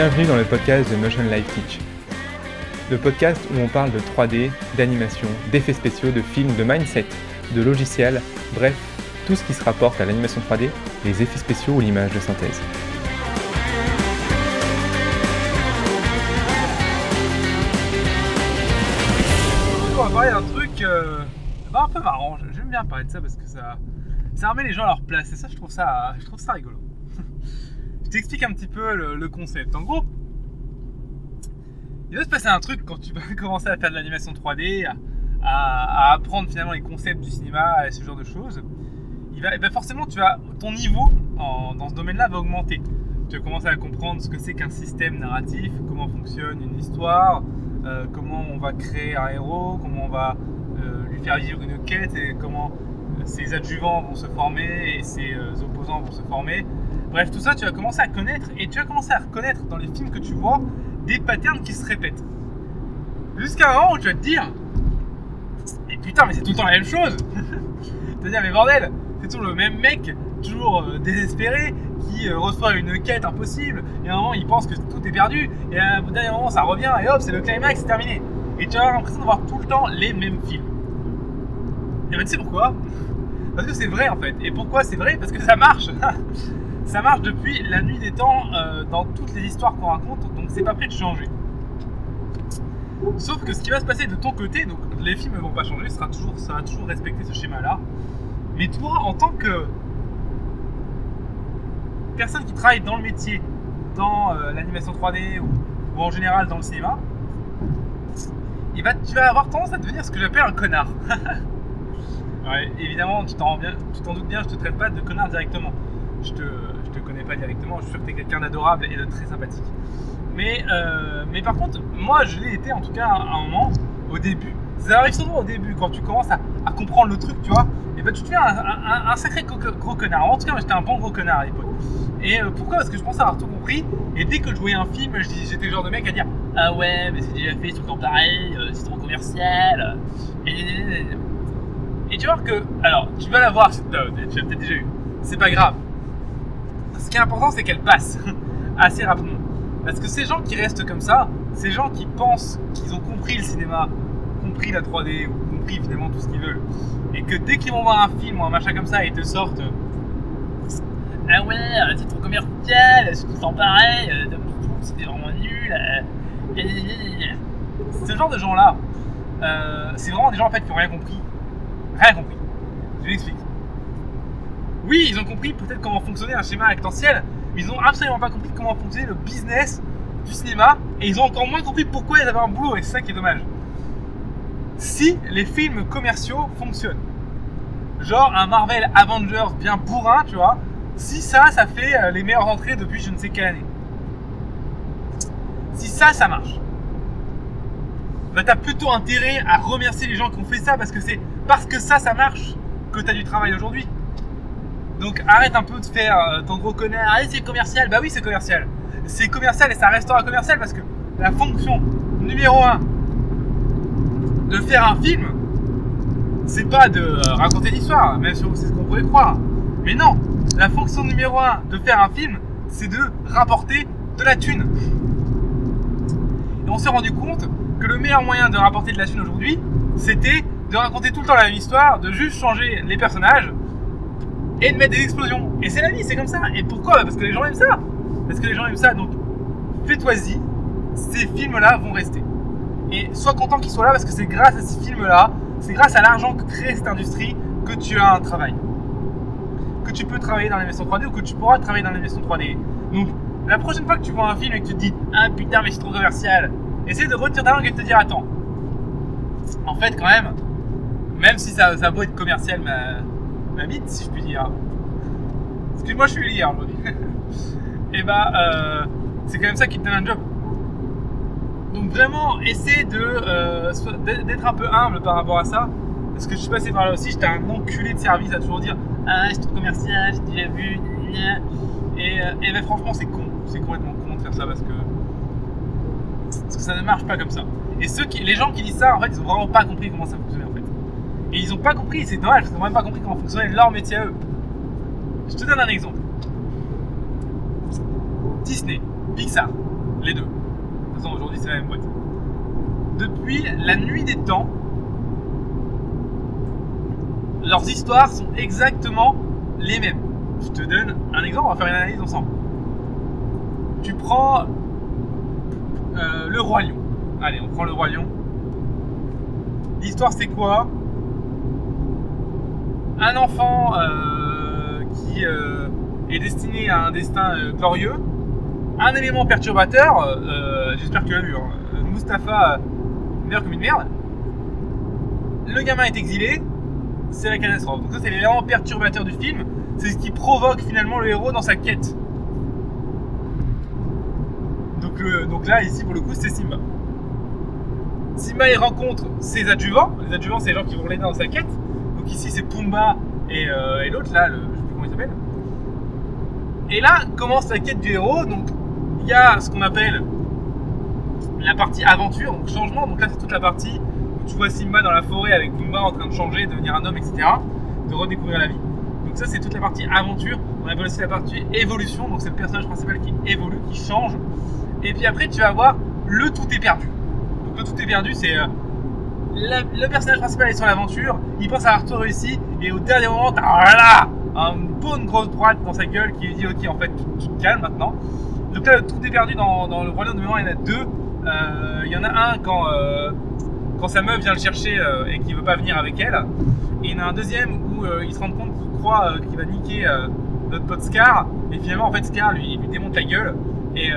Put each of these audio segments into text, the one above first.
Bienvenue dans le podcast de Motion Life Teach. Le podcast où on parle de 3D, d'animation, d'effets spéciaux, de films, de mindset, de logiciels, bref, tout ce qui se rapporte à l'animation 3D, les effets spéciaux ou l'image de synthèse. On va parler d'un truc euh, bah, un peu marrant. J'aime bien parler de ça parce que ça, ça remet les gens à leur place et ça, je trouve ça, je trouve ça rigolo. Je t'explique un petit peu le, concept. En gros, il va se passer un truc quand tu vas commencer à faire de l'animation 3D, à, apprendre finalement les concepts du cinéma et ce genre de choses. Et ben forcément, ton niveau dans ce domaine-là va augmenter. Tu vas commencer à comprendre ce que c'est qu'un système narratif, comment fonctionne une histoire, euh, comment on va créer un héros, comment on va euh, lui faire vivre une quête et comment euh, ses adjuvants vont se former et ses opposants vont se former. Bref, tout ça, tu vas commencer à connaître et tu vas commencer à reconnaître dans les films que tu vois des patterns qui se répètent. Jusqu'à un moment où tu vas te dire Et putain, mais c'est tout le temps la même chose Tu vas dire, mais bordel, c'est toujours le même mec, toujours euh, désespéré, qui euh, reçoit une quête impossible, et à un moment il pense que tout est perdu, et à un dernier moment ça revient, et hop, c'est le climax, c'est terminé. Et tu as l'impression d'avoir tout le temps les mêmes films. Et ben tu sais pourquoi? Parce que c'est vrai en fait. Et pourquoi c'est vrai? Parce que ça marche Ça marche depuis la nuit des temps euh, dans toutes les histoires qu'on raconte, donc c'est pas prêt de changer. Sauf que ce qui va se passer de ton côté, donc les films ne vont pas changer, ça, va toujours respecter ce schéma-là. Mais toi, en tant que personne qui travaille dans le métier, dans euh, l'animation 3D ou, en général dans le cinéma, il va, tu vas avoir tendance à devenir ce que j'appelle un connard. Ouais, évidemment, tu t'en doutes bien, je te traite pas de connard directement. Je te connais pas directement, je suis sûr que tu es quelqu'un d'adorable et de très sympathique. Mais, euh, mais par contre, moi je l'ai été en tout cas à un moment, au début. Ça arrive souvent au début, quand tu commences à, comprendre le truc, tu vois, et ben tu deviens un, un- sacré gros, connard. En tout cas, j'étais un bon gros connard à l'époque. Et euh, pourquoi Parce que je pensais avoir tout compris, et dès que je voyais un film, j'étais le genre de mec à dire Ah ouais, mais c'est déjà fait, c'est tout pareil, euh, c'est trop commercial. euh, et, tu vois que, alors, tu vas la voir, tu l'as peut-être déjà eu. C'est pas grave. Ce qui est important, c'est qu'elle passe assez rapidement. Parce que ces gens qui restent comme ça, ces gens qui pensent qu'ils ont compris le cinéma, compris la 3D, ou compris finalement tout ce qu'ils veulent, et que dès qu'ils vont voir un film ou un machin comme ça, ils te sortent Ah ouais, euh, c'est trop commercial, c'est tout temps pareil, c'était vraiment nul. euh. Ce genre de gens-là, euh, c'est vraiment des gens en fait qui n'ont rien compris. Rien compris. Je l'explique. Oui, ils ont compris peut-être comment fonctionnait un schéma rectangulaire, mais ils n'ont absolument pas compris comment fonctionnait le business du cinéma, et ils ont encore moins compris pourquoi ils avaient un boulot, et c'est ça qui est dommage. Si les films commerciaux fonctionnent, genre un Marvel Avengers bien bourrin, tu vois, si ça, ça fait euh, les meilleures entrées depuis je ne sais quelle année. Si ça, ça marche, bah t'as plutôt intérêt à remercier les gens qui ont fait ça parce que c'est parce que ça, ça marche que t'as du travail aujourd'hui. Donc arrête un peu de faire euh, ton gros connard, c'est commercial, bah oui c'est commercial. C'est commercial et ça restera commercial parce que la fonction numéro un de faire un film, c'est pas de euh, raconter l'histoire, même si c'est ce qu'on pourrait croire. Mais non, la fonction numéro un de faire un film, c'est de rapporter de la thune. Et on s'est rendu compte que le meilleur moyen de rapporter de la thune aujourd'hui, c'était de raconter tout le temps la même histoire, de juste changer les personnages et de mettre des explosions. Et c'est la vie, c'est comme ça. Et pourquoi? Parce que les gens aiment ça. Parce que les gens aiment ça. Donc, fais-toi-y, ces films-là vont rester. Et sois content qu'ils soient là parce que c'est grâce à ces films-là, c'est grâce à l'argent que crée cette industrie que tu as un travail. Que tu peux travailler dans l'animation 3D ou que tu pourras travailler dans l'animation 3D. Donc, la prochaine fois que tu vois un film et que tu te dis Ah putain, mais c'est trop commercial, essaie de retirer ta langue et de te dire Attends, en fait, quand même, même si ça, ça être commercial, ma, ma bite, si je puis dire. Excuse-moi, je suis aujourd'hui. et bah, c'est quand même ça qui te donne un job. Donc vraiment, essaie de euh, d'être un peu humble par rapport à ça. Parce que je suis passé par là aussi, j'étais un enculé de service à toujours dire Ah, c'est trop commercial, j'ai déjà vu, gna. Et, euh, et ben, franchement, c'est con. C'est complètement con de faire ça parce que, parce que ça ne marche pas comme ça. Et ceux qui, les gens qui disent ça, en fait, ils ont vraiment pas compris comment ça fait. Et ils ont pas compris, c'est dommage, parce qu'ils ont même pas compris comment fonctionnait leur métier à eux. Je te donne un exemple. Disney, Pixar, les deux. De toute façon, aujourd'hui, c'est la même boîte. Depuis la nuit des temps, leurs histoires sont exactement les mêmes. Je te donne un exemple, on va faire une analyse ensemble. Tu prends euh, le Roi Lion. Allez, on prend le Roi Lion. L'histoire, c'est quoi? Un enfant euh, qui euh, est destiné à un destin glorieux. Un élément perturbateur, j'espère que tu l'as vu, hein. Mustapha meurt comme une merde. Le gamin est exilé, c'est la catastrophe. Donc ça, c'est l'élément perturbateur du film. C'est ce qui provoque finalement le héros dans sa quête. Donc, donc là, ici, pour le coup, c'est Simba. Simba, il rencontre ses adjuvants. Les adjuvants, c'est les gens qui vont l'aider dans sa quête. Ici, c'est Pumba et, euh, l'autre, là, le, je sais plus comment il s'appelle. Et là commence la quête du héros. Donc il y a ce qu'on appelle la partie aventure, donc changement. Donc là, c'est toute la partie tu vois Simba dans la forêt avec Pumba en train de changer, devenir un homme, etc. De redécouvrir la vie. Donc ça c'est toute la partie aventure. On appelle aussi la partie évolution. Donc c'est le personnage principal qui évolue, qui change. Et puis après tu vas avoir le tout est perdu. Donc le tout est perdu c'est euh, le personnage principal est sur l'aventure, il pense avoir tout réussi et au dernier moment t'as voilà, une bonne grosse droite dans sa gueule qui lui dit ok en fait tu, calmes maintenant. Donc là tout est perdu dans, le royaume de mémoire il y en a deux. Euh, il y en a un quand euh, sa meuf vient le chercher euh, et qu'il veut pas venir avec elle. Et il y en a un deuxième où il se rend compte qu'il croit qu'il va niquer notre pote Scar. Et finalement, en fait, Scar lui, démonte la gueule. Et,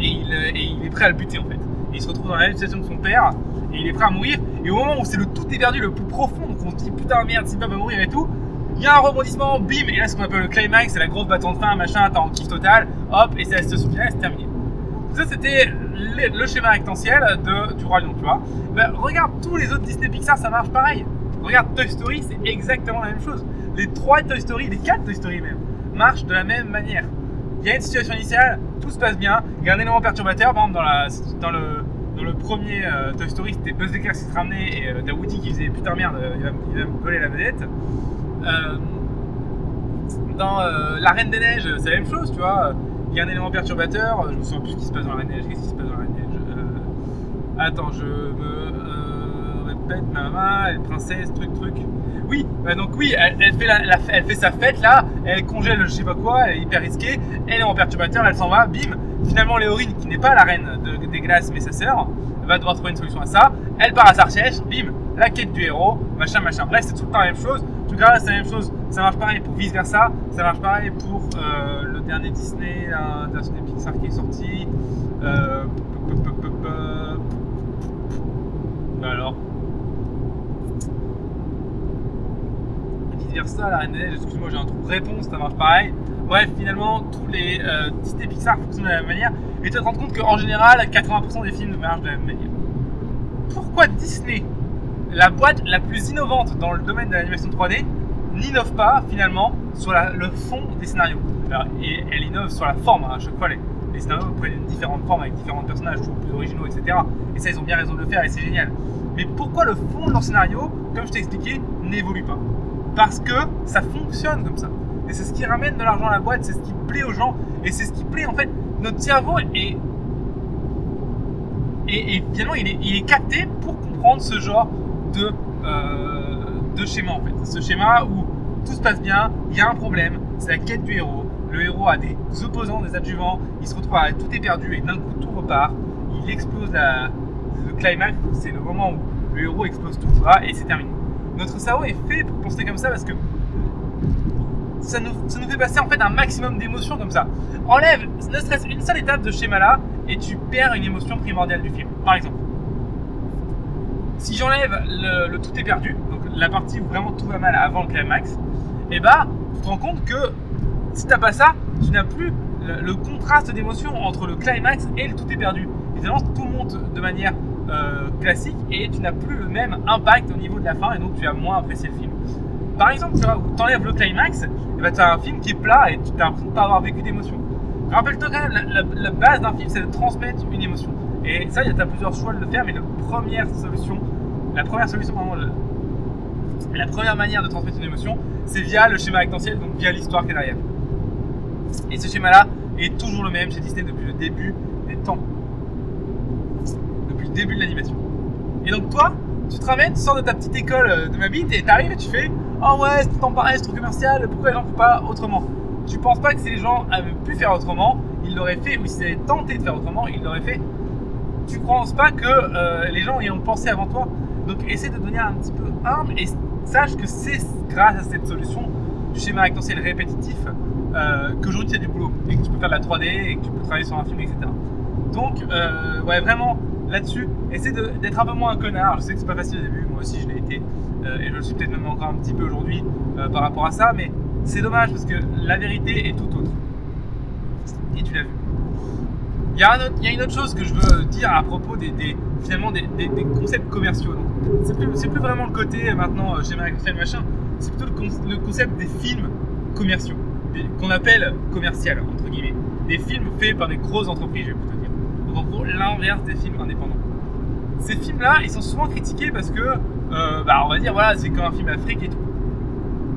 il, est prêt à le buter en fait. Il se retrouve dans la même situation que son père. Et il est prêt à mourir. Et au moment où c'est le tout est perdu, le plus profond, donc on se dit putain merde, Simba va mourir et tout. Il y a un rebondissement, bim, et là ce qu'on appelle le climax, c'est la grosse bâton de fin, machin, t'es en kiff total, hop, et c'est la situation finale, c'est terminé. Ça c'était le schéma rectentiel de, du Roi Lion, tu vois. Ben, regarde tous les autres Disney Pixar, ça marche pareil. Regarde Toy Story, c'est exactement la même chose. Les trois Toy Story, les quatre Toy Story même, marchent de la même manière. Il y a une situation initiale, tout se passe bien, il y a un élément perturbateur, par exemple dans, la, dans, le, dans premier euh, Toy Story, c'était Buzz Lightyear qui se ramenait et euh, t'as Woody qui faisait putain merde, il va, me voler la vedette. Euh, dans La Reine des Neiges, c'est la même chose, tu vois. Il y a un élément perturbateur, je me souviens plus ce qui se passe dans La Reine des Neiges, qu'est-ce qui se passe Attends, je me euh, maman, elle princesse, truc, truc. Oui, bah donc oui, elle, fait la, elle fait sa fête là, elle congèle je sais pas quoi, elle est hyper risquée, elle est en perturbateur, elle s'en va, bim. Finalement, Léorine, qui n'est pas la reine des glaces mais sa sœur, va devoir trouver une solution à ça. Elle part à sa recherche, bim, la quête du héros, machin, machin. Bref, c'est tout le temps la même chose. Tout cas, c'est la même chose. Ça marche pareil pour vice versa. Ça marche pareil pour euh, le dernier Disney, un Disney Pixar qui est sorti. Euh, alors Vice versa, la Neiges, excuse-moi, j'ai un trou de réponse, ça marche pareil. Bref, finalement, tous les euh, Disney Pixar fonctionnent de la même manière. Et tu te rends compte qu'en général, 80% des films marchent de la même manière. Pourquoi Disney, la boîte la plus innovante dans le domaine de l'animation 3D, n'innove pas finalement sur le fond des scénarios? Et elle innove sur la forme, hein, à chaque fois les, les scénarios prennent différentes formes avec différents personnages, toujours plus originaux, etc. Et ça, ils ont bien raison de le faire et c'est génial. Mais pourquoi le fond de leur scénario, comme je t'ai expliqué, n'évolue pas? Parce que ça fonctionne comme ça. Et c'est ce qui ramène de l'argent à la boîte, c'est ce qui plaît aux gens, et c'est ce qui plaît en fait. Notre cerveau est. Et, finalement, il est, capté pour comprendre ce genre de, euh, de schéma en fait. Ce schéma où tout se passe bien, il y a un problème, c'est la quête du héros, le héros a des opposants, des adjuvants, il se retrouve à tout est perdu et d'un coup tout repart. Il explose le climax, c'est le moment où le héros explose tout et c'est terminé. Notre cerveau est fait pour penser comme ça parce que ça nous, fait passer en fait un maximum d'émotions comme ça. Enlève ne serait-ce une seule étape de schéma là et tu perds une émotion primordiale du film. Par exemple, si j'enlève le, le, tout est perdu, donc la partie où vraiment tout va mal avant le climax, et eh bah tu te rends compte que si t'as pas ça, tu n'as plus le, contraste d'émotion entre le climax et le tout est perdu. Évidemment, tout monte de manière euh, classique et tu n'as plus le même impact au niveau de la fin et donc tu as moins apprécié le film. Par exemple, tu enlèves le climax, et ben, tu as un film qui est plat et tu as l'impression de pas avoir vécu d'émotion. Rappelle-toi quand même, la, base d'un film, c'est de transmettre une émotion. Et ça, il y a plusieurs choix de le faire, mais la première solution, la première solution, la première manière de transmettre une émotion, c'est via le schéma rectentiel, donc via l'histoire qui est derrière. Et ce schéma-là, est toujours le même chez Disney depuis le début des temps. Début de l'animation. Et donc toi, tu te ramènes, tu sors de ta petite école euh, de ma bite et t'arrives et tu fais Oh ouais, c'est tout pareil, c'est trop commercial, pourquoi les gens font pas autrement? Tu penses pas que si les gens avaient pu faire autrement, ils l'auraient fait, ou s'ils avaient tenté de faire autrement, ils l'auraient fait Tu penses pas que euh, les gens y ont pensé avant toi Donc essaie de devenir un petit peu humble et sache que c'est grâce à cette solution du schéma rectangulaire répétitif euh, qu'aujourd'hui tu as du boulot et que tu peux faire de la 3D et que tu peux travailler sur un film, etc. Donc, euh, ouais, vraiment, là-dessus, essaie d'être un peu moins un connard. Je sais que c'est pas facile au début, moi aussi je l'ai été, euh, et je le suis peut-être même encore un petit peu aujourd'hui euh, par rapport à ça, mais c'est dommage parce que la vérité est tout autre. Et tu l'as vu. Il y, a une autre chose que je veux dire à propos des, finalement des, concepts commerciaux. C'est plus, vraiment le côté maintenant schéma le machin, c'est plutôt le, le, concept des films commerciaux, qu'on appelle commercial entre guillemets, des films faits par des grosses entreprises, je vais plutôt dire en gros l'inverse des films indépendants. Ces films-là, ils sont souvent critiqués parce que, euh, bah, on va dire, voilà, c'est comme un film afrique et tout.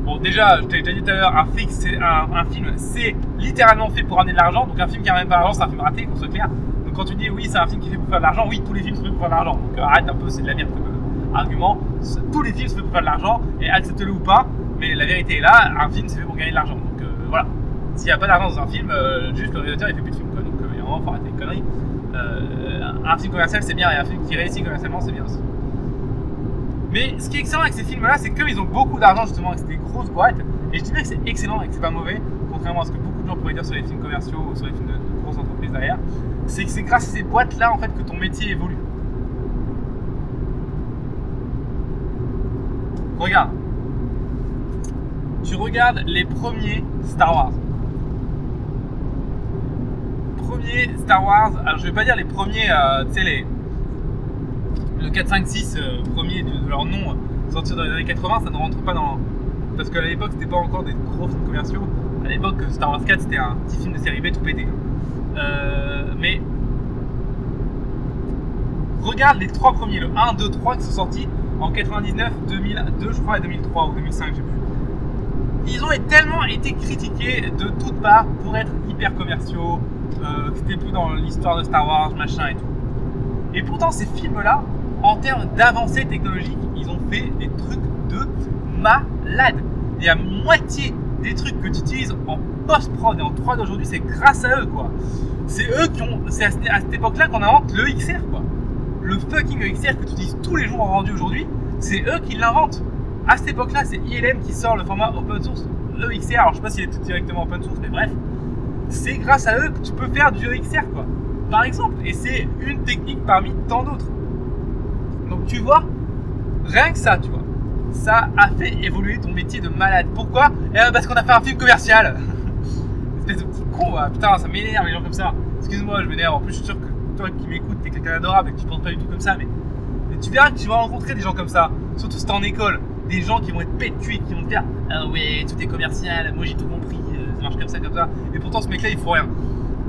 Bon, déjà, je t'ai déjà dit tout à l'heure, un, c'est un, film, c'est littéralement fait pour ramener de l'argent. Donc, un film qui ramène pas l'argent, c'est un film raté, qu'on soit clair. Donc, quand tu dis oui, c'est un film qui fait pour faire de l'argent, oui, tous les films sont faits pour faire de l'argent. Donc, euh, arrête un peu, c'est de la merde comme argument. Tous les films sont faits pour faire de l'argent, et accepte-le ou pas, mais la vérité est là, un film, c'est fait pour gagner de l'argent. Donc, euh, voilà. S'il n'y a pas d'argent dans un film, juste le réalisateur, il fait plus de film, quoi. Donc, il un faut arrêter les conneries. Euh, un film commercial c'est bien et un film qui réussit commercialement c'est bien aussi. Mais ce qui est excellent avec ces films-là, c'est qu'ils ont beaucoup d'argent justement avec des grosses boîtes. Et je dirais que c'est excellent et que c'est pas mauvais, contrairement à ce que beaucoup de gens pourraient dire sur les films commerciaux ou sur les films de, grosses entreprises derrière. C'est que c'est grâce à ces boîtes-là en fait que ton métier évolue. Regarde. Tu regardes les premiers Star Wars premiers Star Wars, alors je vais pas dire les premiers, euh, tu sais, les, le 4, 5, 6 premiers de, leur nom euh, sortis dans les années 80, ça ne rentre pas dans. Parce qu'à l'époque, c'était pas encore des gros films commerciaux. À l'époque, Star Wars 4, c'était un petit film de série B tout pété. Euh, mais. Regarde les trois premiers, le 1, 2, 3 qui sont sortis en 99, 2002, je crois, et 2003 ou 2005, j'ai plus. Ils ont tellement été critiqués de toutes parts pour être hyper commerciaux, euh, c'était plus dans l'histoire de Star Wars, machin et tout. Et pourtant, ces films-là, en termes d'avancée technologique, ils ont fait des trucs de malade. Et la moitié des trucs que tu utilises en post-prod et en 3D aujourd'hui, c'est grâce à eux, quoi. C'est eux qui ont. C'est à, cette époque-là qu'on invente le XR, quoi. Le fucking XR que tu utilises tous les jours en rendu aujourd'hui, c'est eux qui l'inventent. À cette époque-là, c'est ILM qui sort le format open source EXR. Alors, je sais pas s'il est tout directement open source, mais bref c'est grâce à eux que tu peux faire du XR, quoi. Par exemple. Et c'est une technique parmi tant d'autres. Donc tu vois, rien que ça, tu vois, ça a fait évoluer ton métier de malade. Pourquoi? Eh ben, parce qu'on a fait un film commercial. Espèce de petit con, putain, ça m'énerve les gens comme ça. Excuse-moi, je m'énerve. En plus, je suis sûr que toi qui m'écoutes, t'es quelqu'un d'adorable et que tu penses pas du tout comme ça, mais, tu verras que tu vas rencontrer des gens comme ça. Surtout si t'es en école. Des gens qui vont être pète qui vont te dire Ah ouais, tout est commercial, moi j'ai tout compris marche comme ça, comme ça. Et pourtant, ce mec-là, il faut rien.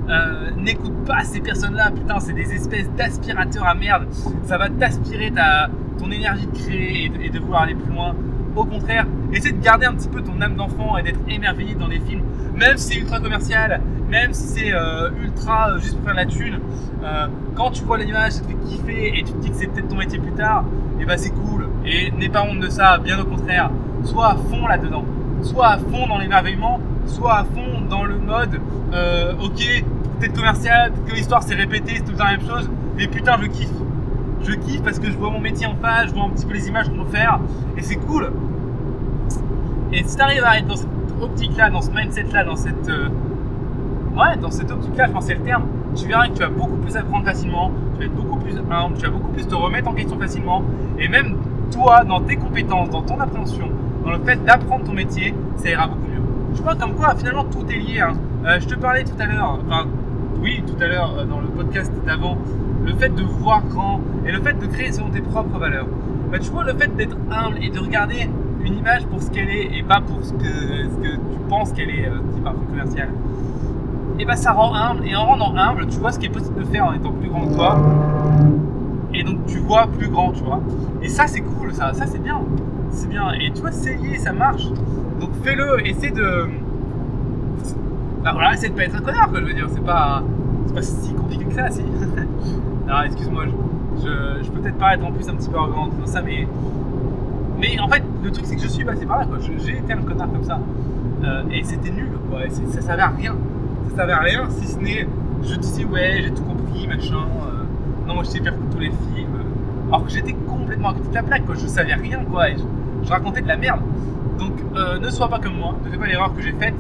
Euh, n'écoute pas ces personnes-là, putain, c'est des espèces d'aspirateurs à merde. Ça va t'aspirer ta, ton énergie de créer et de, vouloir aller plus loin. Au contraire, essaie de garder un petit peu ton âme d'enfant et d'être émerveillé dans les films, même si c'est ultra commercial, même si c'est euh, ultra euh, juste pour faire la thune. quand tu vois l'image, ça te fait kiffer et tu te dis que c'est peut-être ton métier plus tard, et bah c'est cool. Et n'aie pas honte de ça, bien au contraire. Sois à fond là-dedans, sois à fond dans l'émerveillement soit à fond dans le mode euh, ok, peut-être commercial, peut-être que l'histoire s'est répétée, c'est temps la même chose, mais putain, je kiffe. Je kiffe parce que je vois mon métier en face, je vois un petit peu les images qu'on peut faire, et c'est cool. Et si t'arrives à être dans cette optique-là, dans ce mindset-là, dans cette. Euh, ouais, dans cette optique-là, je pense c'est le terme, tu verras que tu vas beaucoup plus apprendre facilement, tu vas être beaucoup plus tu vas beaucoup plus te remettre en question facilement, et même toi, dans tes compétences, dans ton appréhension, dans le fait d'apprendre ton métier, ça ira beaucoup mieux je vois comme quoi finalement tout est lié. Hein. Euh, je te parlais tout à l'heure, enfin oui tout à l'heure euh, dans le podcast d'avant, le fait de voir grand et le fait de créer selon tes propres valeurs. Bah, tu vois le fait d'être humble et de regarder une image pour ce qu'elle est et pas pour ce que, tu penses qu'elle est, euh, par commercial. Et bah ça rend humble et en rendant humble, tu vois ce qui est possible de faire en étant plus grand que toi. Et donc tu vois plus grand, tu vois. Et ça c'est cool, ça c'est bien. C'est bien. Et tu vois, lié, ça marche. Donc fais-le, essaie de. bah voilà, essaie de pas être un connard, quoi, je veux dire, c'est pas, c'est pas si compliqué que ça, si. non, excuse-moi, je, je, peux peut-être paraître en plus un petit peu arrogant en ça, mais. Mais en fait, le truc, c'est que je suis passé par là, quoi. J'ai été un connard comme ça. Euh, et c'était nul, quoi. Et ça servait à rien. Ça servait à rien, si ce n'est. Je disais, ouais, j'ai tout compris, machin. euh, non, moi, je sais faire tous les films. Alors que j'étais complètement à côté de la plaque, quoi. Je savais rien, quoi. Je racontais de la merde. Donc, euh, ne sois pas comme moi. Ne fais pas l'erreur que j'ai faite.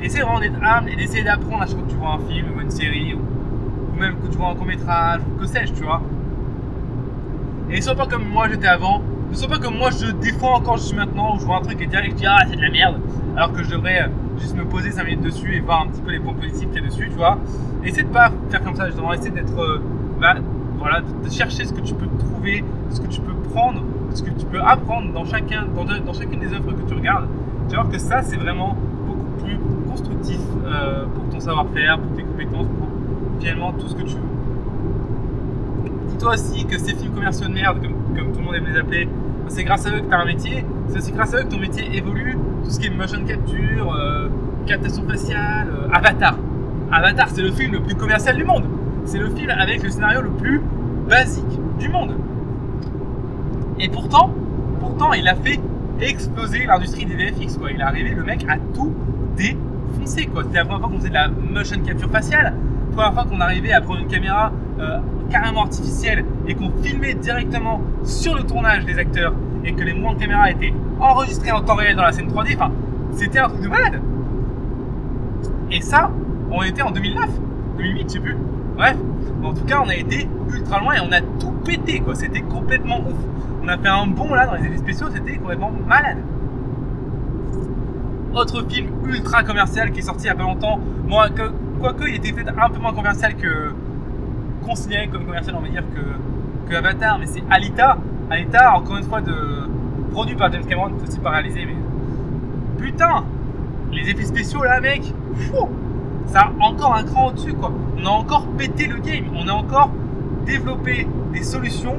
Essaie vraiment d'être humble et d'essayer d'apprendre à chaque fois que tu vois un film ou une série ou, même que tu vois un court métrage ou que sais-je, tu vois. Et ne sois pas comme moi j'étais avant. Ne sois pas comme moi je défends encore je suis maintenant où je vois un truc et direct je dis ah c'est de la merde alors que je devrais euh, juste me poser 5 minutes dessus et voir un petit peu les points positifs qu'il y a dessus, tu vois. Essaie de pas faire comme ça justement, essaie d'être euh, bah, voilà, de chercher ce que tu peux trouver, ce que tu peux prendre, ce que tu peux apprendre dans chacun dans, dans chacune des œuvres que tu regardes. Tu vas voir que ça c'est vraiment beaucoup plus constructif euh, pour ton savoir-faire, pour tes compétences, pour finalement tout ce que tu veux. Dis-toi aussi que ces films commerciaux de merde, comme, tout le monde aime les appeler, c'est grâce à eux que tu as un métier, c'est aussi grâce à eux que ton métier évolue, tout ce qui est motion capture, euh, captation faciale, euh, Avatar. Avatar, c'est le film le plus commercial du monde. C'est le film avec le scénario le plus basique du monde. Et pourtant, pourtant, il a fait exploser l'industrie des VFX, quoi. Il est arrivé, le mec, à tout défoncer, quoi. C'était la première fois qu'on faisait de la motion capture faciale, la première fois qu'on arrivait à prendre une caméra euh, carrément artificielle et qu'on filmait directement sur le tournage des acteurs et que les mouvements de caméra étaient enregistrés en temps réel dans la scène 3D. Enfin, c'était un truc de malade. Et ça, on était en 2009, 2008, je sais plus. Bref, en tout cas, on a été ultra loin et on a tout pété, quoi. C'était complètement ouf. On a fait un bond là dans les effets spéciaux, c'était complètement malade. Autre film ultra commercial qui est sorti il y a pas longtemps, moi, que, quoique il était peut-être un peu moins commercial que considéré comme commercial, on va dire que, que Avatar, mais c'est Alita. Alita, encore une fois, de produit par James Cameron, aussi pas réalisé, mais putain, les effets spéciaux là, mec, fou, ça a encore un cran au-dessus, quoi. On a encore pété le game, on a encore développé des solutions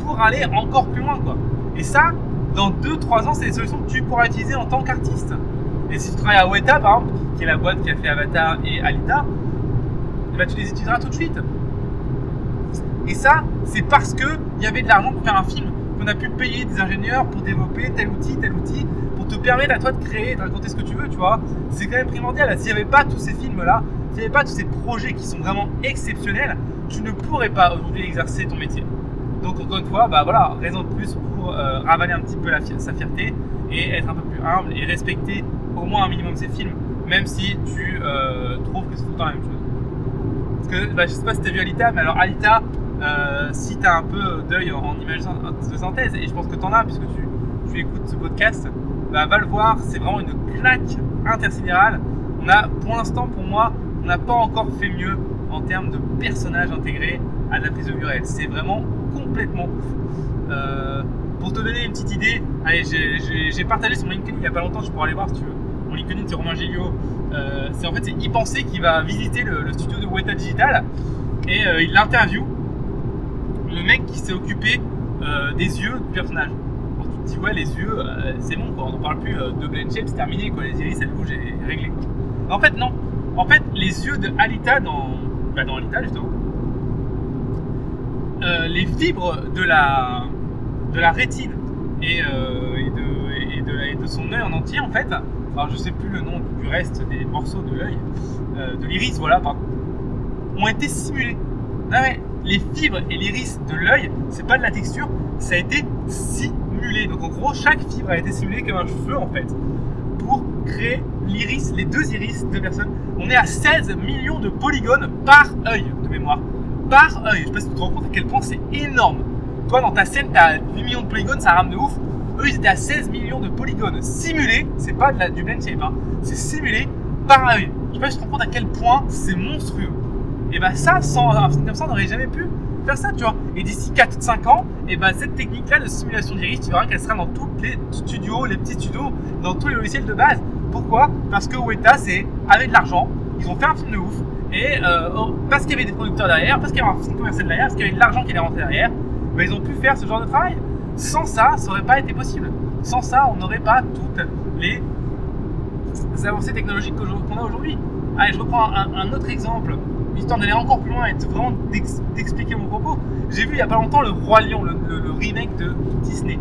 pour aller encore plus loin, quoi. Et ça, dans 2-3 ans, c'est des solutions que tu pourras utiliser en tant qu'artiste. Et si tu travailles à Weta, par exemple, qui est la boîte qui a fait Avatar et Alita, eh ben, tu les utiliseras tout de suite. Et ça, c'est parce qu'il y avait de l'argent pour faire un film, qu'on a pu payer des ingénieurs pour développer tel outil, tel outil, te à toi de créer, de raconter ce que tu veux, tu vois. C'est quand même primordial. S'il n'y avait pas tous ces films-là, s'il n'y avait pas tous ces projets qui sont vraiment exceptionnels, tu ne pourrais pas aujourd'hui exercer ton métier. Donc encore une fois, bah voilà, raison de plus pour euh, ravaler un petit peu sa fierté et être un peu plus humble et respecter au moins un minimum ses films, même si tu euh, trouves que c'est tout le temps la même chose. Parce que bah, je sais pas si tu as vu Alita, mais alors Alita, euh, si tu as un peu d'œil en, en image de synthèse, et je pense que tu en as puisque tu écoutes ce podcast, va le voir, c'est vraiment une claque intersidérale. On a, pour l'instant, pour moi, on n'a pas encore fait mieux en termes de personnages intégrés à la prise de vue réelle. C'est vraiment complètement ouf. Euh, pour te donner une petite idée, allez, j'ai- partagé sur mon LinkedIn il n'y a pas longtemps, tu pourras aller voir si tu veux. Mon LinkedIn, c'est Romain Gilliot. Euh, c'est en fait, c'est y penser qui va visiter le, le studio de Weta Digital et euh, il l'interview. Le mec qui s'est occupé euh, des yeux du personnage. Dis, ouais, les yeux, euh, c'est bon, quoi. on ne parle plus euh, de blend shape, terminé, quoi. les iris, elles bougent et réglé. En fait, non. En fait, les yeux de Alita dans, bah, dans Alita, justement, euh, les fibres de la, de la rétine et, de, et, de, et de son œil en entier, en fait, alors je sais plus le nom du reste des morceaux de l'œil, de l'iris, voilà, pardon, ont été simulés. Ah les fibres et l'iris de l'œil, c'est pas de la texture, ça a été simulé. Donc en gros, chaque fibre a été simulée comme un cheveu en fait, pour créer l'iris, les deux iris de personnes. On est à 16 millions de polygones par œil de mémoire. Par œil. Je sais pas si tu te rends compte à quel point c'est énorme. Toi, dans ta scène, t'as 8 millions de polygones, ça rame de ouf. Eux, ils étaient à 16 millions de polygones simulés. C'est pas du blend shape, hein. c'est simulé par œil. Je sais pas si tu te rends compte à quel point c'est monstrueux. Et bah ça, sans un film comme ça, on n'aurait jamais pu faire ça, tu vois. Et d'ici 4-5 ans, et bah cette technique-là de simulation d'iris, tu verras qu'elle sera dans tous les studios, les petits studios, dans tous les logiciels de base. Pourquoi? Parce que Weta, c'est avec de l'argent, ils ont fait un film de ouf, et euh, oh, parce qu'il y avait des producteurs derrière, parce qu'il y avait un film commercial derrière, parce qu'il y avait de l'argent qui est rentré derrière, bah, ils ont pu faire ce genre de travail. Sans ça, ça n'aurait pas été possible. Sans ça, on n'aurait pas toutes les avancées technologiques qu'on a aujourd'hui. Allez, je reprends un, autre exemple, histoire d'aller encore plus loin et de vraiment d'expliquer mon propos. J'ai vu il y a pas longtemps le Roi Lion, le, remake de Disney.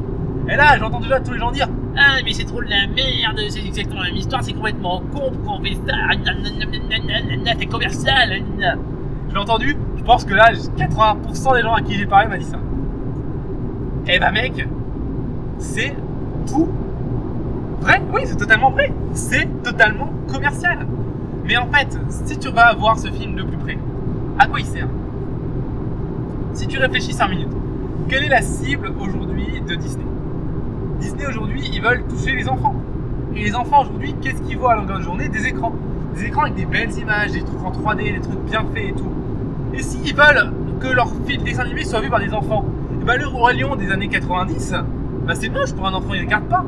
Et là, j'entends déjà tous les gens dire Ah, mais c'est trop de la merde, c'est exactement la même histoire, c'est complètement con, pourquoi on fait ça? C'est commercial Je l'ai entendu, je pense que là, 80% des gens à qui j'ai parlé m'a dit ça. Eh bah, mec, c'est tout vrai. Oui, c'est totalement vrai. C'est totalement commercial. Mais en fait, si tu vas voir ce film de plus près, à quoi il sert? Si tu réfléchis 5 minutes, quelle est la cible aujourd'hui de Disney? Disney aujourd'hui, ils veulent toucher les enfants. Et les enfants aujourd'hui, qu'est-ce qu'ils voient à longueur de journée? Des écrans. Des écrans avec des belles images, des trucs en 3D, des trucs bien faits et tout. Et s'ils veulent que leur dessin animé soit vu par des enfants, et bah le Roi Lion des années 90, bah c'est moche pour un enfant, il regarde pas.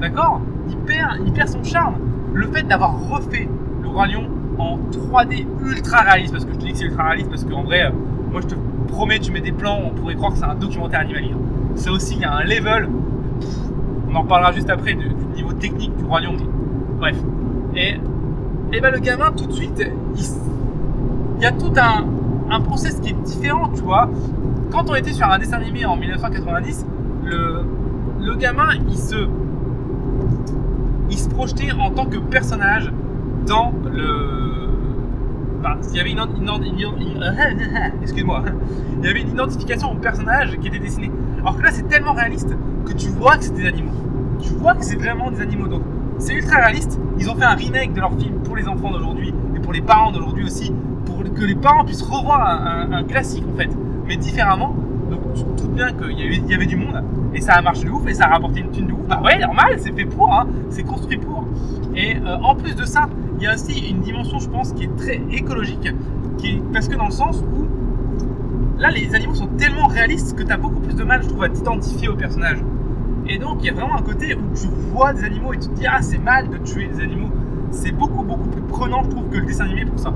D'accord? Il perd, il perd son charme. Le fait d'avoir refait Roi Lion en 3D ultra réaliste, parce que je te dis que c'est ultra réaliste, parce qu'en vrai, moi je te promets, tu mets des plans, on pourrait croire que c'est un documentaire animalier. C'est aussi, il y a un level, on en reparlera juste après du, niveau technique du Roi Lion. Bref. Et, et ben le gamin, tout de suite, il, y a tout un, un process qui est différent, tu vois. Quand on était sur un dessin animé en 1990, le, le gamin, il se, il se projetait en tant que personnage dans le. Enfin, il y avait une, identification au personnage qui était dessiné. Alors que là, c'est tellement réaliste que tu vois que c'est des animaux. Tu vois que c'est vraiment des animaux. Donc, c'est ultra réaliste. Ils ont fait un remake de leur film pour les enfants d'aujourd'hui et pour les parents d'aujourd'hui aussi, pour que les parents puissent revoir un classique en fait, mais différemment donc tu te doutes bien qu'il y, avait du monde et ça a marché de ouf et ça a rapporté une thune de ouf. Bah ouais, normal, c'est fait pour, hein, c'est construit pour. Et euh, en plus de ça, il y a aussi une dimension, je pense, qui est très écologique, qui parce que dans le sens où là, les animaux sont tellement réalistes que tu as beaucoup plus de mal, je trouve, à t'identifier au personnage. Et donc, il y a vraiment un côté où tu vois des animaux et tu te dis, ah, c'est mal de tuer des animaux. C'est beaucoup, beaucoup plus prenant, je trouve, que le dessin animé pour ça.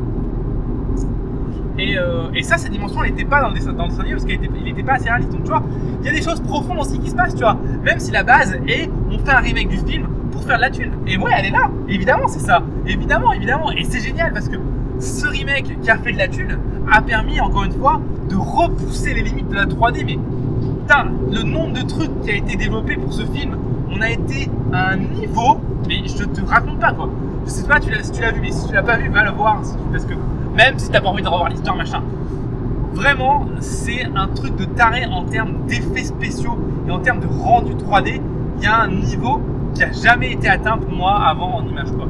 Euh, et, ça, cette dimension, elle n'était pas dans le, dessin, animé parce qu'il n'était pas assez réaliste. Donc, tu vois, il y a des choses profondes aussi qui se passent, tu vois. Même si la base est, on fait un remake du film faire de la thune. Et ouais, elle est là. Évidemment, c'est ça. Évidemment, évidemment. Et c'est génial parce que ce remake qui a fait de la thune a permis, encore une fois, de repousser les limites de la 3D. Mais le nombre de trucs qui a été développé pour ce film, on a été à un niveau, mais je te raconte pas quoi. Je sais pas si tu l'as vu, mais si tu l'as pas vu, va le voir. Parce que même si t'as pas envie de revoir l'histoire, machin. Vraiment, c'est un truc de taré en termes d'effets spéciaux et en termes de rendu 3D. Il y a un niveau qui a jamais été atteint pour moi avant en image quoi.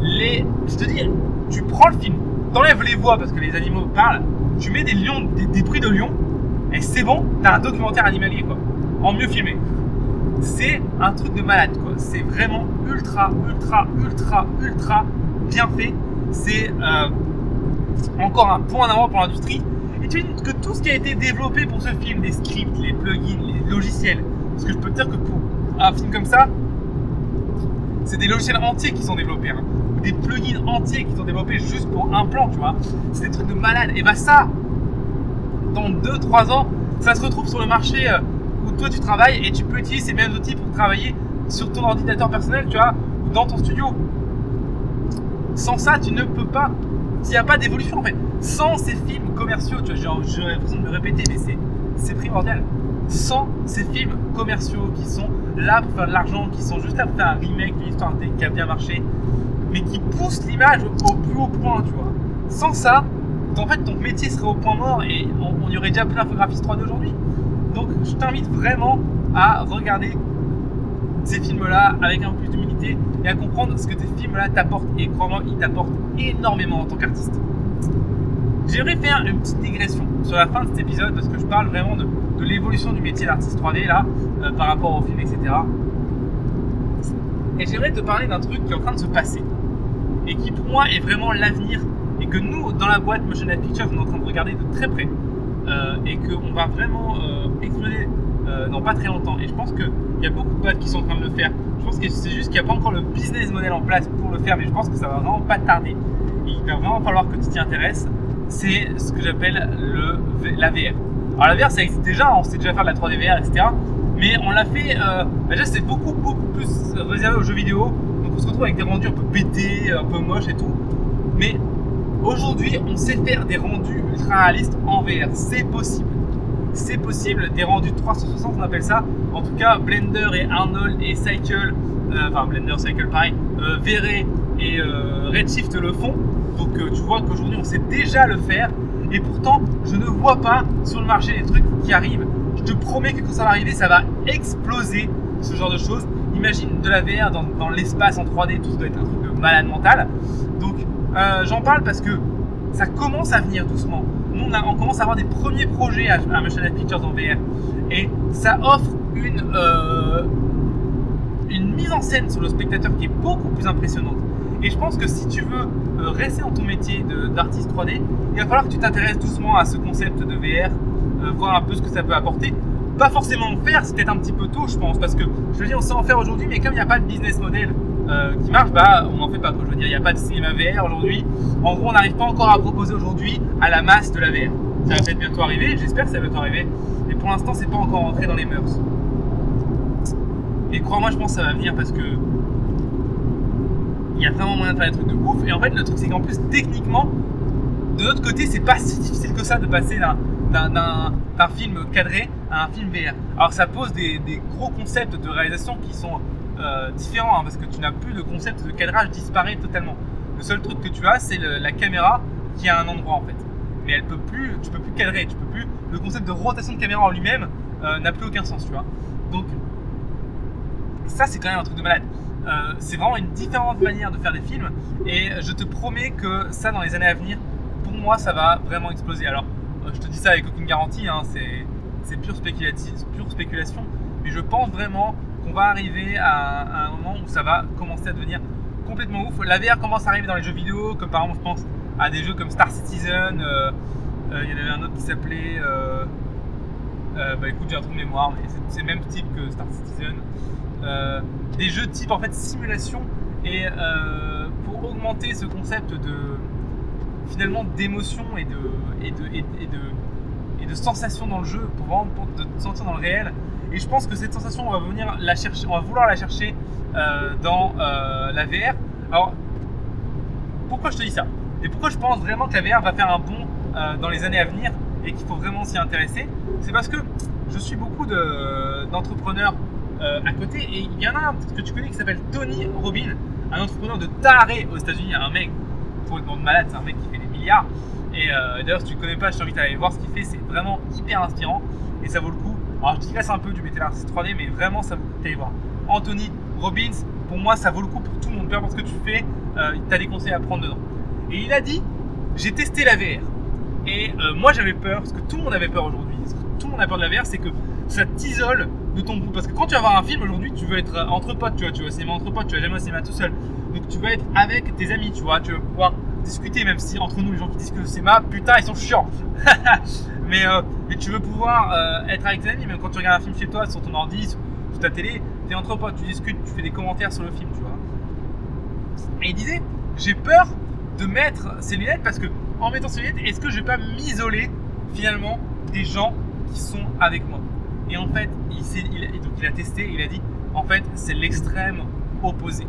Les, je te dis, tu prends le film, t'enlèves les voix parce que les animaux parlent, tu mets des lions, des, des bruits de lions, et c'est bon, t'as un documentaire animalier quoi, en mieux filmé. C'est un truc de malade quoi. C'est vraiment ultra, ultra, ultra, ultra bien fait. C'est euh, encore un point d'avant pour l'industrie. Et tu dis que tout ce qui a été développé pour ce film, les scripts, les plugins, les logiciels, parce que je peux te dire que pour un film comme ça, c'est des logiciels entiers qui sont développés, hein. des plugins entiers qui sont développés juste pour un plan, tu vois. C'est des trucs de malade. Et bah ça, dans 2-3 ans, ça se retrouve sur le marché euh, où toi tu travailles et tu peux utiliser ces mêmes outils pour travailler sur ton ordinateur personnel, tu vois, ou dans ton studio. Sans ça, tu ne peux pas s'il n'y a pas d'évolution en fait. Sans ces films commerciaux, tu vois, j'ai l'impression de me répéter, mais c'est primordial. Sans ces films commerciaux qui sont là pour faire de l'argent, qui sont juste là faire un remake d'une histoire qui a bien marché, mais qui poussent l'image au plus haut point, tu vois. Sans ça, en fait, ton métier serait au point mort et on, y aurait déjà plein d'infographistes 3D aujourd'hui. Donc, je t'invite vraiment à regarder ces films-là avec un peu plus d'humilité et à comprendre ce que tes films-là t'apportent. Et crois-moi, ils t'apportent énormément en tant qu'artiste. J'aimerais faire une petite digression sur la fin de cet épisode parce que je parle vraiment de, l'évolution du métier d'artiste 3D là euh, par rapport au film, etc. Et j'aimerais te parler d'un truc qui est en train de se passer et qui pour moi est vraiment l'avenir et que nous, dans la boîte Motion Pictures, on est en train de regarder de très près euh, et qu'on va vraiment euh, exploser euh, dans pas très longtemps. Et je pense qu'il y a beaucoup de boîtes qui sont en train de le faire. Je pense que c'est juste qu'il n'y a pas encore le business model en place pour le faire, mais je pense que ça va vraiment pas tarder. il va vraiment falloir que tu t'y intéresses. C'est ce que j'appelle le, la VR. Alors la VR, ça existe déjà, on sait déjà faire de la 3D VR, etc. Mais on l'a fait, euh, déjà c'est beaucoup, beaucoup plus réservé aux jeux vidéo. Donc on se retrouve avec des rendus un peu pétés, un peu moches et tout. Mais aujourd'hui, on sait faire des rendus ultra réalistes en VR. C'est possible. C'est possible, des rendus 360, on appelle ça. En tout cas, Blender et Arnold et Cycle, euh, enfin Blender, Cycle, pareil, euh, et euh, Redshift le font. Donc tu vois qu'aujourd'hui, on sait déjà le faire. Et pourtant, je ne vois pas sur le marché des trucs qui arrivent. Je te promets que quand ça va arriver, ça va exploser ce genre de choses. Imagine de la VR dans, l'espace en 3D, tout ça doit être un truc de malade mental. Donc euh, j'en parle parce que ça commence à venir doucement. Nous, on, commence à avoir des premiers projets à, à Pictures en VR. Et ça offre euh, une mise en scène sur le spectateur qui est beaucoup plus impressionnante. Et je pense que si tu veux euh, rester dans ton métier d'artiste 3D, il va falloir que tu t'intéresses doucement à ce concept de VR, voir un peu ce que ça peut apporter pas forcément en faire, c'est peut-être un petit peu tôt, je pense, parce que je veux dire, on sait en faire aujourd'hui, mais comme il n'y a pas de business model euh, qui marche, bah on n'en fait pas. Je veux dire, il n'y a pas de cinéma VR aujourd'hui. En gros, on n'arrive pas encore à proposer aujourd'hui à la masse de la VR. Ça va peut-être bientôt arriver, j'espère que ça va bientôt arriver, mais pour l'instant, c'est pas encore entré dans les mœurs. Et crois-moi, je pense que ça va venir parce que il y a vraiment moyen de faire des trucs de ouf. Et en fait, le truc, c'est qu'en plus, techniquement, de l'autre côté, c'est pas si difficile que ça de passer d'un film cadré à un film VR. Alors ça pose des, gros concepts de réalisation qui sont euh, différents, hein, parce que tu n'as plus de concept de cadrage disparaît totalement. Le seul truc que tu as, c'est la caméra qui à un endroit en fait. Mais elle peut plus, tu peux plus cadrer, tu peux plus. Le concept de rotation de caméra en lui-même euh, n'a plus aucun sens, tu vois. Donc ça, c'est quand même un truc de malade. Euh, c'est vraiment une différente manière de faire des films, et je te promets que ça, dans les années à venir, pour moi, ça va vraiment exploser. Alors, je te dis ça avec aucune garantie, hein, c'est pure, spéculation, mais je pense vraiment qu'on va arriver à, un moment où ça va commencer à devenir complètement ouf. La VR commence à arriver dans les jeux vidéo, comme par exemple, je pense à des jeux comme Star Citizen. Euh, euh, il y en avait un autre qui s'appelait. Euh, bah écoute, j'ai un trou de mémoire, mais c'est le même type que Star Citizen. Des jeux type en fait simulation et pour augmenter ce concept de finalement d'émotion et de, et de, et de de sensations dans le jeu pour vraiment te sentir dans le réel. Et je pense que cette sensation, on va venir la chercher, on va vouloir la chercher euh, dans euh, la VR. Alors, pourquoi je te dis ça? Et pourquoi je pense vraiment que la VR va faire un bond euh, dans les années à venir et qu'il faut vraiment s'y intéresser? C'est parce que je suis beaucoup d'entrepreneurs à côté et il y en a un que tu connais qui s'appelle Tony Robbins, un entrepreneur de taré aux États-Unis, un mec de malade, c'est un mec qui fait des milliards. Et euh, d'ailleurs, si tu ne connais pas, je t'invite à aller voir ce qu'il fait. C'est vraiment hyper inspirant et ça vaut le coup. Alors, je digresse un peu du métal artiste 3D, mais vraiment, ça vaut le coup d'aller voir. Anthony Robbins, pour moi, ça vaut le coup pour tout le monde. Peu importe ce que tu fais, euh, tu as des conseils à prendre dedans. Et il a dit J'ai testé la VR. Et euh, moi, j'avais peur, parce que tout le monde avait peur aujourd'hui. Tout le monde a peur de la VR, c'est que ça t'isole de ton groupe. Parce que quand tu vas voir un film aujourd'hui, tu veux être entre potes, tu vois, tu vas cinéma entre potes, tu vas jamais au cinéma tout seul. Donc tu vas être avec tes amis, tu vois, tu vas pouvoir discuter, même si entre nous, les gens qui disent que c'est ma, putain, ils sont chiants. mais, euh, tu veux pouvoir euh, être avec tes amis, même quand tu regardes un film chez toi, sur ton ordi, sur, ta télé, t'es entre potes, tu discutes, tu fais des commentaires sur le film, tu vois. Et il disait, j'ai peur de mettre ces lunettes parce que en mettant ces lunettes, est-ce que je vais pas m'isoler finalement des gens qui sont avec moi? Et en fait, il, a testé, il a dit, en fait, c'est l'extrême opposé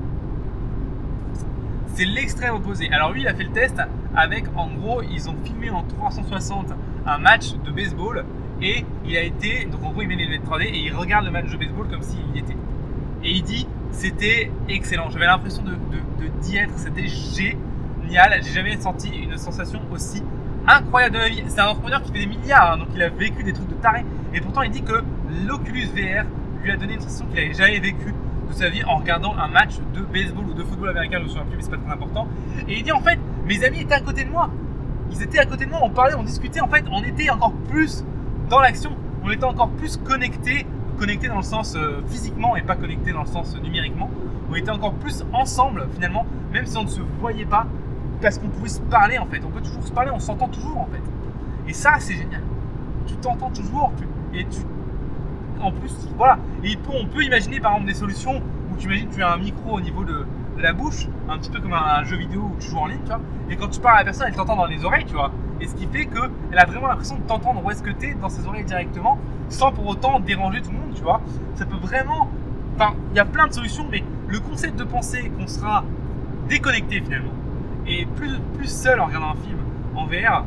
c'est l'extrême opposé. Alors lui, il a fait le test avec, en gros, ils ont filmé en 360 un match de baseball et il a été, donc en gros, il met les lunettes 3D et il regarde le match de baseball comme s'il y était. Et il dit, c'était excellent. J'avais l'impression de, d'y être, c'était génial. J'ai jamais senti une sensation aussi incroyable de ma vie. C'est un entrepreneur qui fait des milliards, hein, donc il a vécu des trucs de taré. Et pourtant, il dit que l'Oculus VR lui a donné une sensation qu'il n'avait jamais vécue de sa vie en regardant un match de baseball ou de football américain, je me souviens plus, mais c'est pas très important. Et il dit en fait, mes amis étaient à côté de moi. Ils étaient à côté de moi, on parlait, on discutait. En fait, on était encore plus dans l'action. On était encore plus connectés, connectés dans le sens euh, physiquement et pas connectés dans le sens numériquement. On était encore plus ensemble finalement, même si on ne se voyait pas, parce qu'on pouvait se parler en fait. On peut toujours se parler, on s'entend toujours en fait. Et ça, c'est génial. Tu t'entends toujours et tu en plus, voilà. Et on peut imaginer par exemple des solutions où tu imagines tu as un micro au niveau de, la bouche, un petit peu comme un, jeu vidéo où tu joues en ligne, tu vois. Et quand tu parles à la personne, elle t'entend dans les oreilles, tu vois. Et ce qui fait qu'elle a vraiment l'impression de t'entendre où est-ce que tu es dans ses oreilles directement, sans pour autant déranger tout le monde, tu vois. Ça peut vraiment. Enfin, il y a plein de solutions, mais le concept de penser qu'on sera déconnecté finalement et plus, plus seul en regardant un film en VR.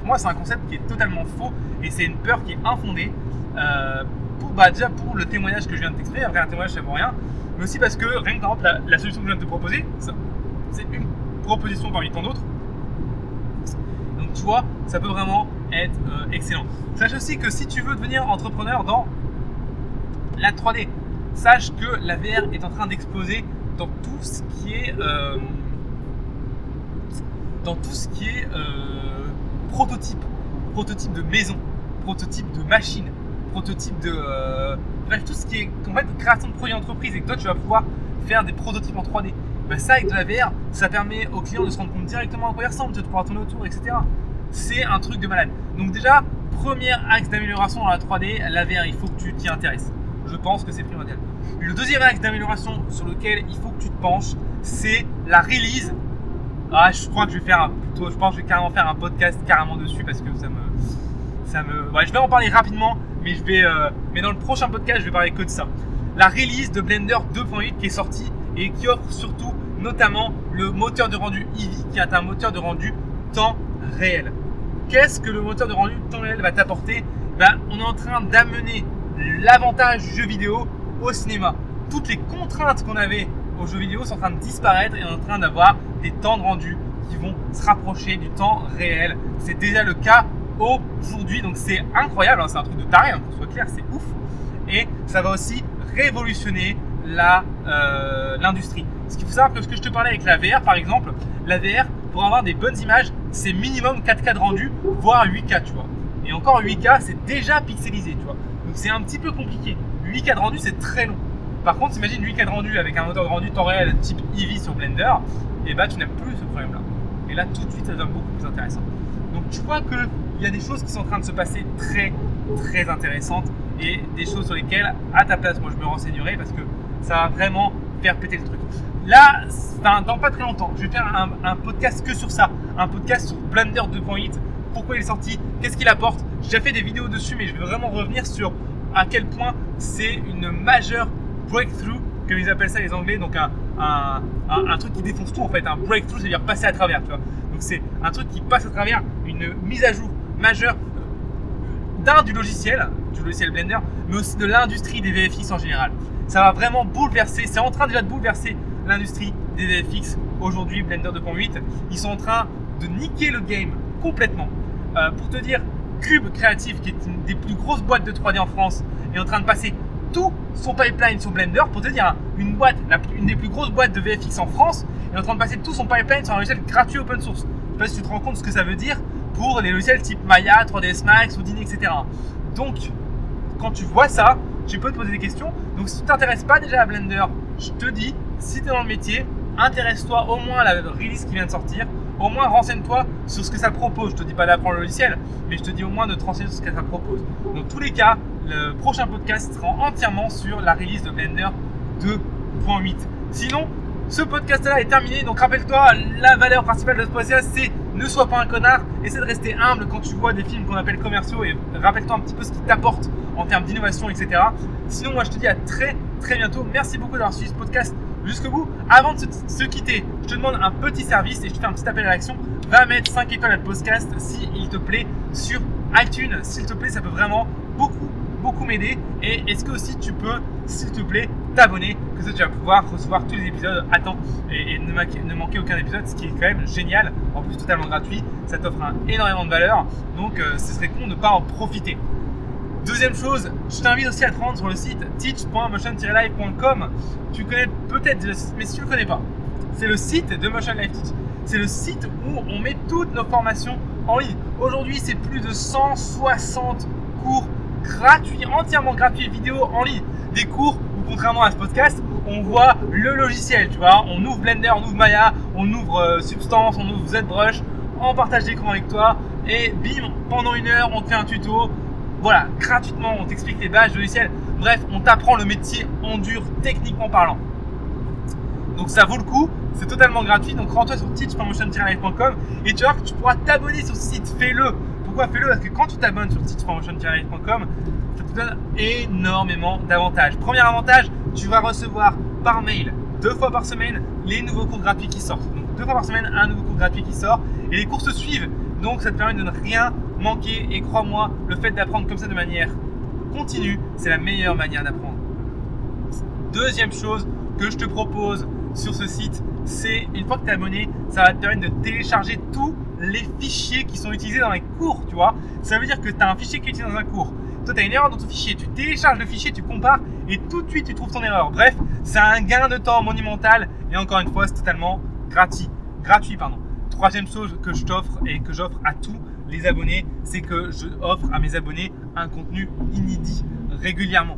Pour moi, c'est un concept qui est totalement faux et c'est une peur qui est infondée. Euh, pour, bah, déjà pour le témoignage que je viens de t'exprimer, après un témoignage ça vaut rien, mais aussi parce que rien que par exemple la, solution que je viens de te proposer, c'est une proposition parmi tant d'autres. Donc tu vois, ça peut vraiment être euh, excellent. Sache aussi que si tu veux devenir entrepreneur dans la 3D, sache que la VR est en train d'exploser dans tout ce qui est euh, dans tout ce qui est prototype, prototype de maison, prototype de machine, prototype de bref tout ce qui est en fait création de produits entreprise et que toi tu vas pouvoir faire des prototypes en 3D. Ben, ça avec de la VR, ça permet aux clients de se rendre compte directement à quoi il ressemble, de pouvoir tourner autour, etc. C'est un truc de malade. Donc déjà, premier axe d'amélioration dans la 3D, la VR, il faut que tu t'y intéresses. Je pense que c'est primordial. Le deuxième axe d'amélioration sur lequel il faut que tu te penches, c'est la release. Ah, je crois que je vais faire un, je pense que je vais carrément faire un podcast carrément dessus parce que ça me, ça me, je vais en parler rapidement, mais je vais, euh, mais dans le prochain podcast, je vais parler que de ça. La release de Blender 2.8 qui est sortie et qui offre surtout, notamment, le moteur de rendu Eevee qui est un moteur de rendu temps réel. Qu'est-ce que le moteur de rendu temps réel va t'apporter? Ben, On est en train d'amener l'avantage du jeu vidéo au cinéma. Toutes les contraintes qu'on avait au jeu vidéo sont en train de disparaître et en train d'avoir des temps de rendu qui vont se rapprocher du temps réel. C'est déjà le cas aujourd'hui, donc c'est incroyable, hein, c'est un truc de taré, hein, pour soit clair, c'est ouf. Et ça va aussi révolutionner euh, l'industrie. Ce qu'il faut savoir que ce que je te parlais avec la VR par exemple, la VR pour avoir des bonnes images, c'est minimum 4K de rendu, voire 8K, tu vois. Et encore 8K, c'est déjà pixelisé, tu vois. Donc c'est un petit peu compliqué. 8K de rendu, c'est très long. Par contre, imagine 8K de rendu avec un moteur de rendu temps réel type Eevee sur Blender, et bah tu n'as plus ce problème-là. Et là, tout de suite, ça devient beaucoup plus intéressant. Donc tu vois qu'il y a des choses qui sont en train de se passer très, très intéressantes et des choses sur lesquelles, à ta place, moi je me renseignerai parce que ça va vraiment faire péter le truc. Là, dans pas très longtemps, je vais faire un, podcast que sur ça, un podcast sur Blender 2.8, pourquoi il est sorti, qu'est-ce qu'il apporte? J'ai déjà fait des vidéos dessus, mais je vais vraiment revenir sur à quel point c'est une majeure breakthrough, comme ils appellent ça les Anglais, donc un, un, truc qui défonce tout en fait, un breakthrough, c'est-à-dire passer à travers, tu vois. Donc c'est un truc qui passe à travers une mise à jour majeure d'un du logiciel, du logiciel Blender, mais aussi de l'industrie des VFX en général. Ça va vraiment bouleverser, c'est en train déjà de bouleverser l'industrie des VFX aujourd'hui, Blender 2.8. Ils sont en train de niquer le game complètement. Euh, pour te dire, Cube Creative, qui est une des plus grosses boîtes de 3D en France, est en train de passer tout son pipeline sur Blender. Pour te dire, une boîte, une des plus grosses boîtes de VFX en France, est en train de passer tout son pipeline sur un logiciel gratuit open source. Je sais pas si tu te rends compte ce que ça veut dire pour les logiciels type Maya, 3ds Max, Houdini, etc. Donc, quand tu vois ça, tu peux te poser des questions. Donc, si tu t'intéresses pas déjà à Blender, je te dis, si tu es dans le métier, intéresse-toi au moins à la release qui vient de sortir. Au moins, renseigne-toi sur ce que ça propose. Je te dis pas d'apprendre le logiciel, mais je te dis au moins de te renseigner sur ce que ça propose. Dans tous les cas, le prochain podcast sera entièrement sur la release de Blender 2.8. Sinon, ce podcast-là est terminé. Donc, rappelle-toi, la valeur principale de ce podcast, c'est ne sois pas un connard. Essaie de rester humble quand tu vois des films qu'on appelle commerciaux et rappelle-toi un petit peu ce qui t'apporte en termes d'innovation, etc. Sinon, moi, je te dis à très, très bientôt. Merci beaucoup d'avoir suivi ce podcast jusqu'au bout. Avant de se, quitter, je te demande un petit service et je te fais un petit appel à l'action. Va mettre 5 étoiles à ce podcast s'il te plaît sur iTunes. S'il te plaît, ça peut vraiment beaucoup, beaucoup m'aider. Et est-ce que aussi tu peux, s'il te plaît, t'abonner que ça tu vas pouvoir recevoir tous les épisodes à temps et, ne, manquer, aucun épisode, ce qui est quand même génial. En plus, totalement gratuit. Ça t'offre énormément de valeur. Donc, euh, ce serait con de ne pas en profiter. Deuxième chose, je t'invite aussi à te rendre sur le site teach.motion-live.com. Tu connais peut-être mais si tu ne le connais pas, c'est le site de Motion Live Teach. C'est le site où on met toutes nos formations en ligne. Aujourd'hui, c'est plus de 160 cours gratuits, entièrement gratuits, vidéo en ligne. Des cours où, contrairement à ce podcast, on voit le logiciel, tu vois. On ouvre Blender, on ouvre Maya, on ouvre euh, Substance, on ouvre ZBrush, on partage l'écran avec toi et bim, pendant une heure, on te fait un tuto voilà, gratuitement, on t'explique les bases de logiciel. Bref, on t'apprend le métier en dur, techniquement parlant. Donc ça vaut le coup, c'est totalement gratuit. Donc rends-toi sur teachpromotion-live.com et tu vois que tu pourras t'abonner sur ce site. Fais-le. Pourquoi fais-le Parce que quand tu t'abonnes sur teachpromotion-live.com, ça te donne énormément d'avantages. Premier avantage, tu vas recevoir par mail deux fois par semaine les nouveaux cours gratuits qui sortent deux fois par semaine un nouveau cours gratuit qui sort et les cours se suivent. Donc ça te permet de ne rien manquer et crois-moi, le fait d'apprendre comme ça de manière continue, c'est la meilleure manière d'apprendre. Deuxième chose que je te propose sur ce site, c'est une fois que tu es abonné, ça va te permettre de télécharger tous les fichiers qui sont utilisés dans les cours, tu vois. Ça veut dire que tu as un fichier qui est utilisé dans un cours. Toi, tu as une erreur dans ton fichier, tu télécharges le fichier, tu compares et tout de suite tu trouves ton erreur. Bref, c'est un gain de temps monumental et encore une fois, c'est totalement gratuit. Gratuit, pardon. Troisième chose que je t'offre et que j'offre à tous les abonnés, c'est que je offre à mes abonnés un contenu inédit régulièrement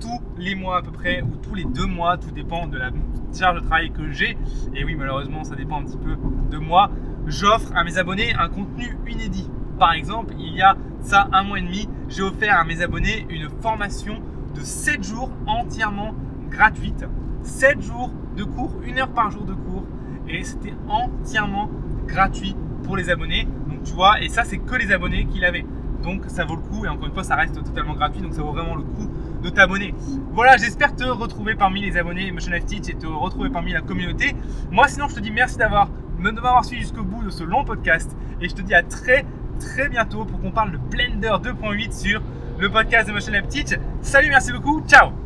tous les mois à peu près, ou tous les deux mois, tout dépend de la charge de travail que j'ai. Et oui, malheureusement, ça dépend un petit peu de moi. J'offre à mes abonnés un contenu inédit. Par exemple, il y a ça un mois et demi, j'ai offert à mes abonnés une formation de 7 jours entièrement gratuite. 7 jours de cours, une heure par jour de cours. Et c'était entièrement gratuit pour les abonnés. Donc tu vois, et ça c'est que les abonnés qui l'avaient. Donc ça vaut le coup et encore une fois ça reste totalement gratuit donc ça vaut vraiment le coup de t'abonner. Voilà, j'espère te retrouver parmi les abonnés Motion Life Teach et te retrouver parmi la communauté. Moi sinon je te dis merci d'avoir de m'avoir suivi jusqu'au bout de ce long podcast. Et je te dis à très très bientôt pour qu'on parle de Blender 2.8 sur le podcast de Motion Teach. Salut, merci beaucoup, ciao